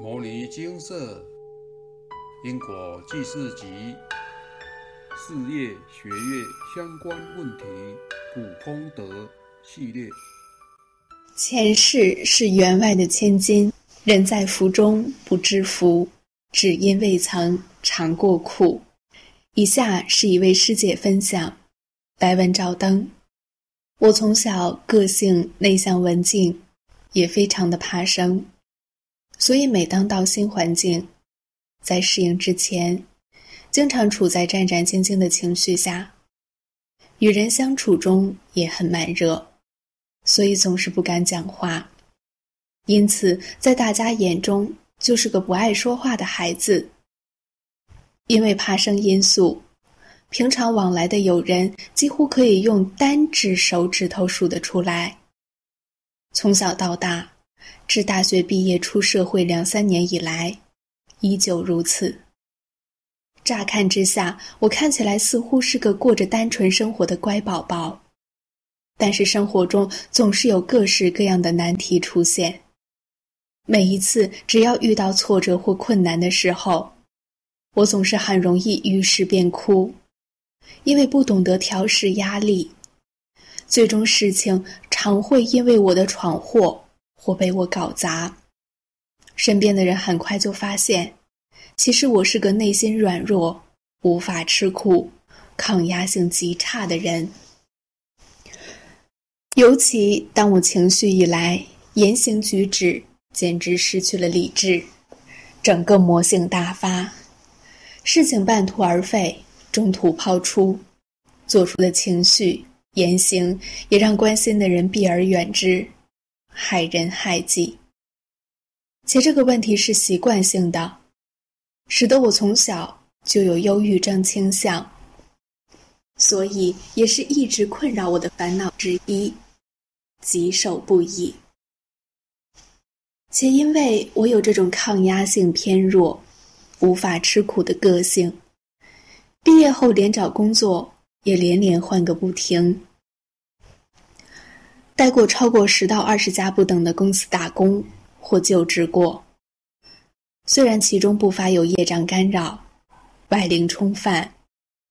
《摩尼金色因果记事集》事业学业相关问题普通德系列。前世是员外的千金，人在福中不知福，只因未曾尝过苦。以下是一位师姐分享：白文照灯。我从小个性内向文静，也非常的怕生。所以，每当到新环境，在适应之前，经常处在战战兢兢的情绪下，与人相处中也很慢热，所以总是不敢讲话，因此在大家眼中就是个不爱说话的孩子。因为怕生因素，平常往来的友人几乎可以用单指手指头数得出来。从小到大。至大学毕业出社会两三年以来，依旧如此。乍看之下，我看起来似乎是个过着单纯生活的乖宝宝，但是生活中总是有各式各样的难题出现。每一次只要遇到挫折或困难的时候，我总是很容易遇事便哭，因为不懂得调试压力，最终事情常会因为我的闯祸。或被我搞砸，身边的人很快就发现，其实我是个内心软弱、无法吃苦、抗压性极差的人。尤其当我情绪一来，言行举止简直失去了理智，整个魔性大发，事情半途而废、中途抛出，做出的情绪言行也让关心的人避而远之。害人害己，且这个问题是习惯性的，使得我从小就有忧郁症倾向，所以也是一直困扰我的烦恼之一，棘手不已。且因为我有这种抗压性偏弱、无法吃苦的个性，毕业后连找工作也连连换个不停。待过超过十到二十家不等的公司打工或就职过，虽然其中不乏有业障干扰、外灵冲犯、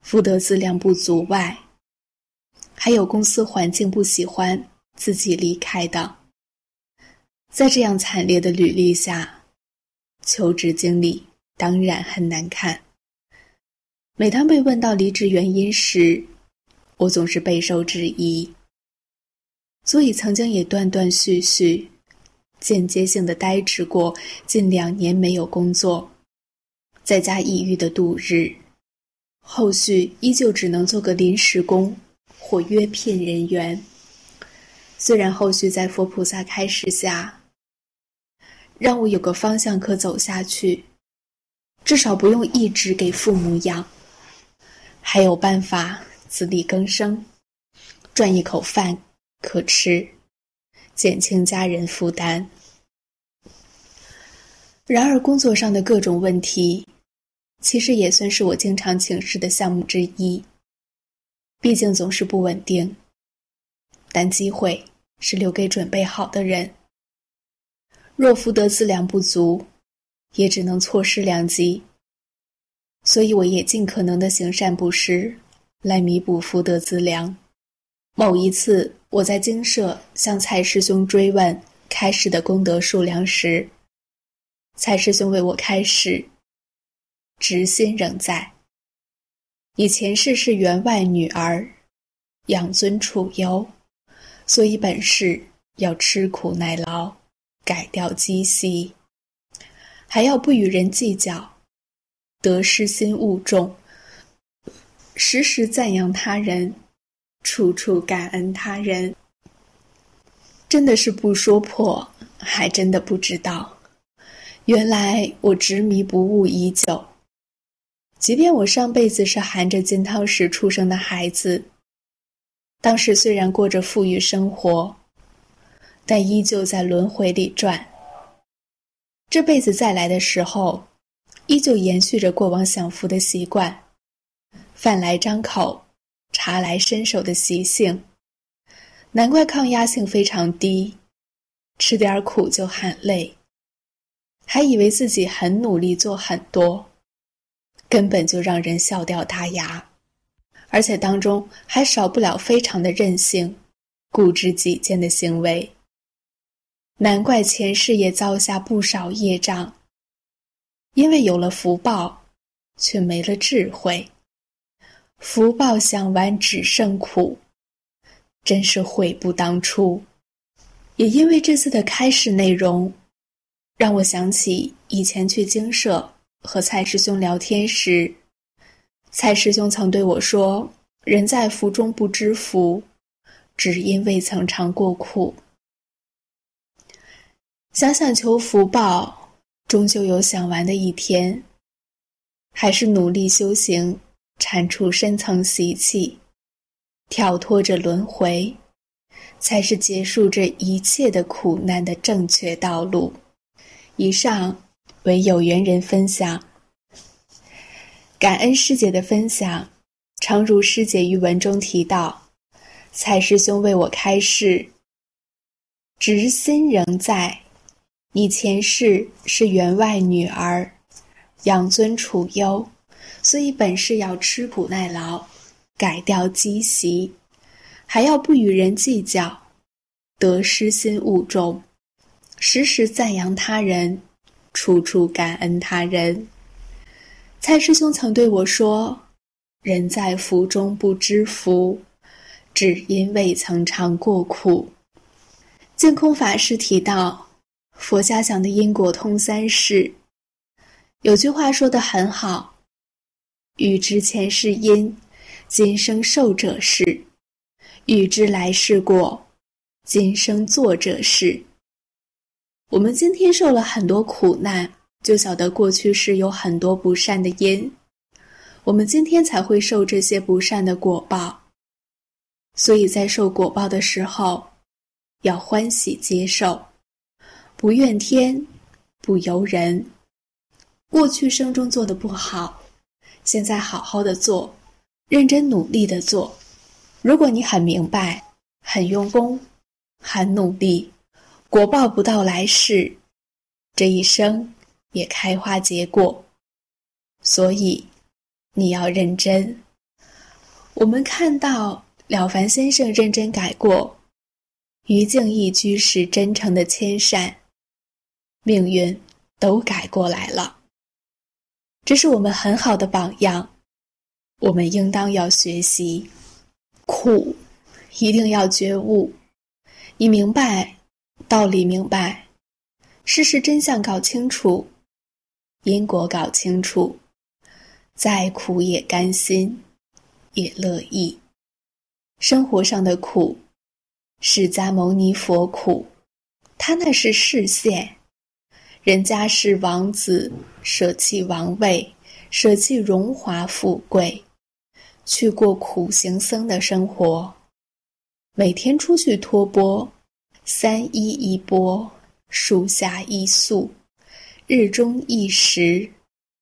福德资量不足外，还有公司环境不喜欢自己离开的。在这样惨烈的履历下，求职经历当然很难看。每当被问到离职原因时，我总是备受质疑。所以曾经也断断续续、间接性的呆滞过近两年，没有工作，在家抑郁的度日。后续依旧只能做个临时工或约聘人员。虽然后续在佛菩萨开示下，让我有个方向可走下去，至少不用一直给父母养，还有办法自力更生，赚一口饭。可吃，减轻家人负担。然而，工作上的各种问题，其实也算是我经常请示的项目之一。毕竟总是不稳定，但机会是留给准备好的人。若福德资粮不足，也只能错失良机。所以，我也尽可能的行善布施，来弥补福德资粮。某一次。我在精舍向蔡师兄追问开示的功德数量时，蔡师兄为我开示：执心仍在。以前世是员外女儿，养尊处优，所以本世要吃苦耐劳，改掉积习，还要不与人计较，得失心勿重，时时赞扬他人。处处感恩他人，真的是不说破，还真的不知道。原来我执迷不悟已久。即便我上辈子是含着金汤匙出生的孩子，当时虽然过着富裕生活，但依旧在轮回里转。这辈子再来的时候，依旧延续着过往享福的习惯，饭来张口。茶来伸手的习性，难怪抗压性非常低，吃点苦就喊累。还以为自己很努力做很多，根本就让人笑掉大牙，而且当中还少不了非常的任性、固执己见的行为。难怪前世也造下不少业障，因为有了福报，却没了智慧，福报享完只剩苦，真是悔不当初。也因为这次的开始内容。让我想起以前去精舍和蔡师兄聊天时，蔡师兄曾对我说：“人在福中不知福，只因未曾尝过苦。”想想求福报，终究有享完的一天，还是努力修行，铲除深层习气，跳脱着轮回，才是结束这一切的苦难的正确道路。以上为有缘人分享，感恩师姐的分享。诚如师姐于文中提到，蔡师兄为我开示：执心仍在，你前世是员外女儿，养尊处优，所以本是要吃苦耐劳，改掉积习，还要不与人计较，得失心勿重。时时赞扬他人，处处感恩他人。蔡师兄曾对我说：“人在福中不知福，只因未曾尝过苦。”净空法师提到，佛家讲的因果通三世，有句话说的很好：“欲知前世因，今生受者是；欲知来世果，今生做者是。”我们今天受了很多苦难，就晓得过去是有很多不善的因，我们今天才会受这些不善的果报。所以在受果报的时候，要欢喜接受，不怨天，不尤人。过去生中做的不好，现在好好的做，认真努力的做。如果你很明白，很用功，很努力。果报不到来世，这一生也开花结果，所以你要认真。我们看到了凡先生认真改过，于静义居士真诚的谦善，命运都改过来了。这是我们很好的榜样，我们应当要学习。苦，一定要觉悟。你明白。道理明白，事实真相搞清楚，因果搞清楚，再苦也甘心，也乐意。生活上的苦，释迦牟尼佛苦，他那是视线，人家是王子，舍弃王位，舍弃荣华富贵，去过苦行僧的生活，每天出去托钵。三衣一钵，树下一宿，日中一食，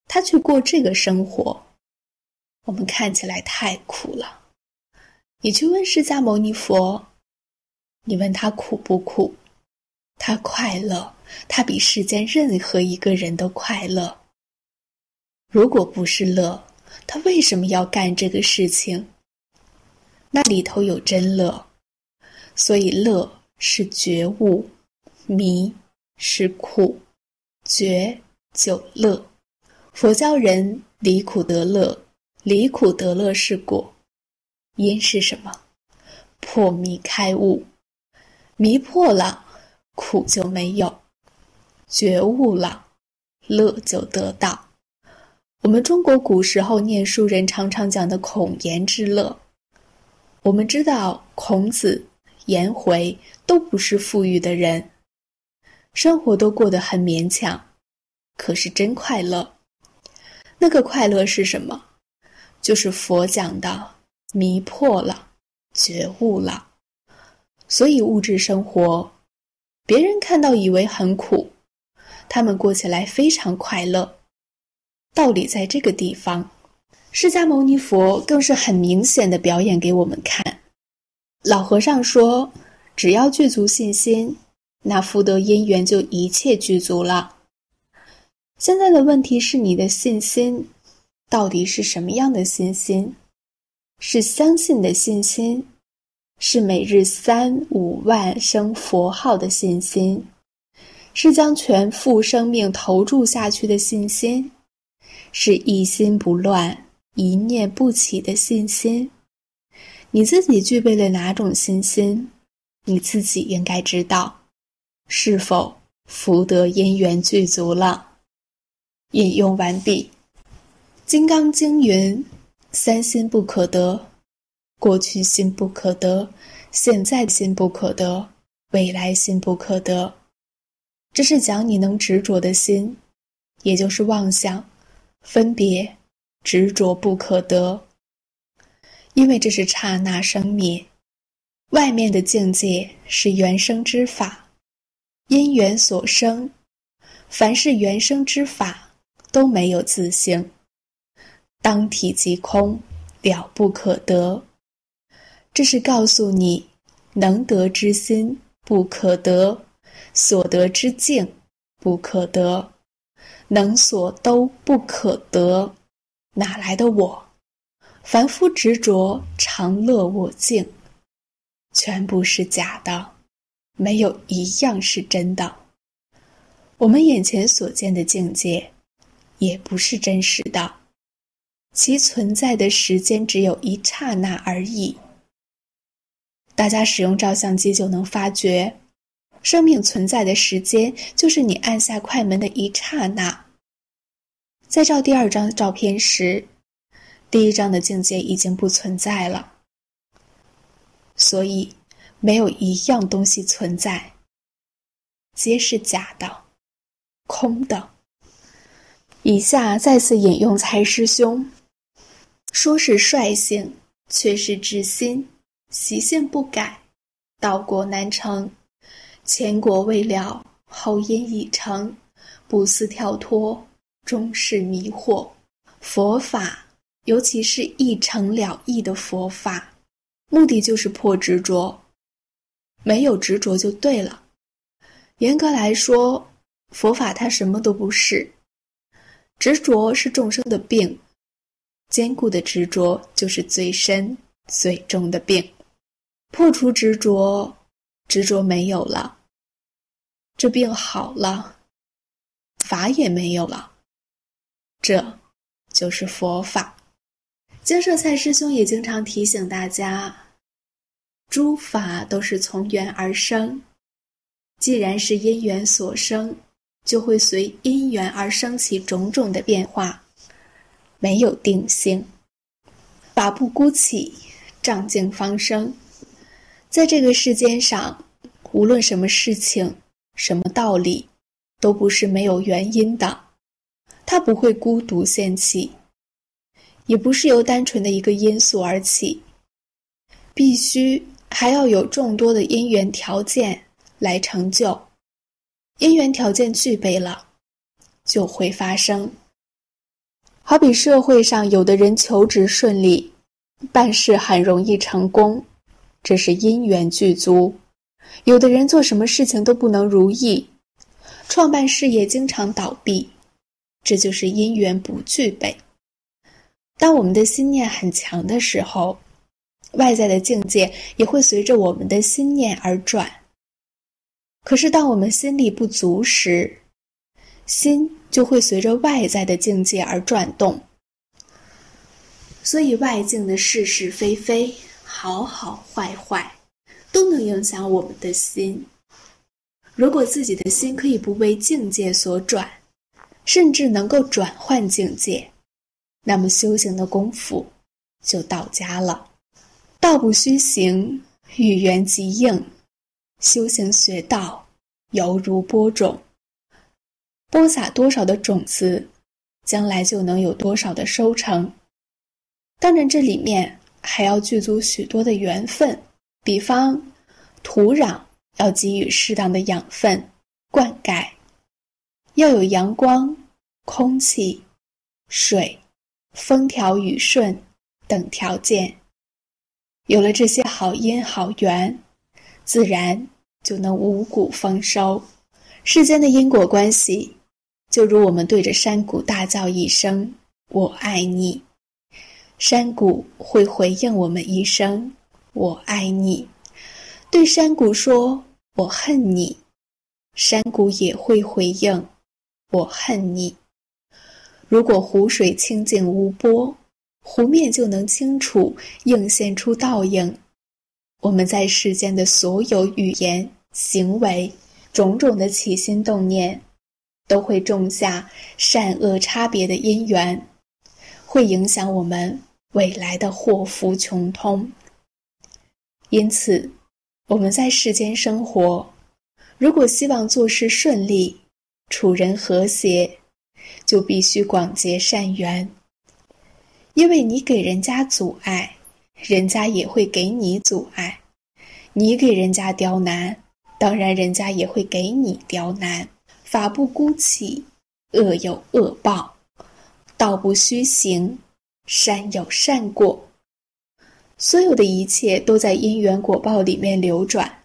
他去过这个生活，我们看起来太苦了。你去问释迦牟尼佛，你问他苦不苦？他快乐，他比世间任何一个人都快乐。如果不是乐，他为什么要干这个事情？那里头有真乐，所以乐。是觉悟，迷是苦，觉就乐。佛教人离苦得乐，离苦得乐是果，因是什么？破迷开悟，迷破了，苦就没有；觉悟了，乐就得到。我们中国古时候念书人常常讲的孔颜之乐，我们知道孔子。颜回都不是富裕的人，生活都过得很勉强，可是真快乐。那个快乐是什么？就是佛讲的迷破了，觉悟了。所以物质生活，别人看到以为很苦，他们过起来非常快乐。道理在这个地方，释迦牟尼佛更是很明显的表演给我们看。老和尚说：“只要具足信心，那福德因缘就一切具足了。现在的问题是你的信心到底是什么样的信心？是相信的信心，是每日三五万声佛号的信心，是将全副生命投注下去的信心，是一心不乱、一念不起的信心。你自己具备了哪种信心？你自己应该知道，是否福德因缘具足了？引用完毕。《金刚经》云：“三心不可得，过去心不可得，现在心不可得，未来心不可得。”这是讲你能执着的心，也就是妄想、分别、执着不可得。因为这是刹那生灭，外面的境界是原生之法，因缘所生。凡是原生之法都没有自性，当体即空，了不可得。这是告诉你，能得之心不可得，所得之境不可得，能所都不可得，哪来的我？凡夫执着常乐我净，全部是假的，没有一样是真的。我们眼前所见的境界，也不是真实的，其存在的时间只有一刹那而已。大家使用照相机就能发觉，生命存在的时间就是你按下快门的一刹那。在照第二张照片时。第一张的境界已经不存在了，所以没有一样东西存在，皆是假的、空的。以下再次引用蔡师兄，说是率性，却是至心，习性不改，道果难成，前果未了，后因已成，不思跳脱，终是迷惑。佛法。尤其是一成了义的佛法，目的就是破执着，没有执着就对了。严格来说，佛法它什么都不是，执着是众生的病，坚固的执着就是最深最重的病。破除执着，执着没有了，这病好了，法也没有了，这就是佛法。金舍蔡师兄也经常提醒大家，诸法都是从缘而生，既然是因缘所生，就会随因缘而生起种种的变化，没有定性。法不孤起，障境方生。在这个世间上，无论什么事情、什么道理，都不是没有原因的，它不会孤独现起。也不是由单纯的一个因素而起，必须还要有众多的因缘条件来成就。因缘条件具备了，就会发生。好比社会上有的人求职顺利，办事很容易成功，这是因缘具足；有的人做什么事情都不能如意，创办事业经常倒闭，这就是因缘不具备。当我们的心念很强的时候，外在的境界也会随着我们的心念而转。可是，当我们心力不足时，心就会随着外在的境界而转动。所以，外境的是是非非、好好坏坏，都能影响我们的心。如果自己的心可以不为境界所转，甚至能够转换境界。那么修行的功夫就到家了。道不虚行，遇缘即应。修行学道，犹如播种，播撒多少的种子，将来就能有多少的收成。当然，这里面还要具足许多的缘分，比方土壤要给予适当的养分、灌溉，要有阳光、空气、水。风调雨顺等条件，有了这些好因好缘，自然就能五谷丰收。世间的因果关系，就如我们对着山谷大叫一声“我爱你”，山谷会回应我们一声“我爱你”。对山谷说“我恨你”，山谷也会回应“我恨你”。如果湖水清净无波，湖面就能清楚映现出倒影。我们在世间的所有语言、行为、种种的起心动念，都会种下善恶差别的因缘，会影响我们未来的祸福穷通。因此，我们在世间生活，如果希望做事顺利、处人和谐，就必须广结善缘。因为你给人家阻碍。人家也会给你阻碍，你给人家刁难，当然人家也会给你刁难。法不孤起，恶有恶报；道不虚行，善有善果。所有的一切都在因缘果报里面流转，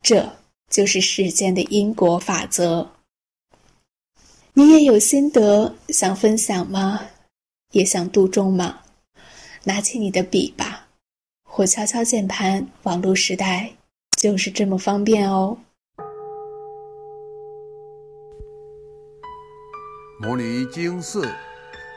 这就是世间的因果法则。你也有心得想分享吗？也想度众吗？拿起你的笔吧，或敲敲键盘。网络时代就是这么方便哦。摩尼经寺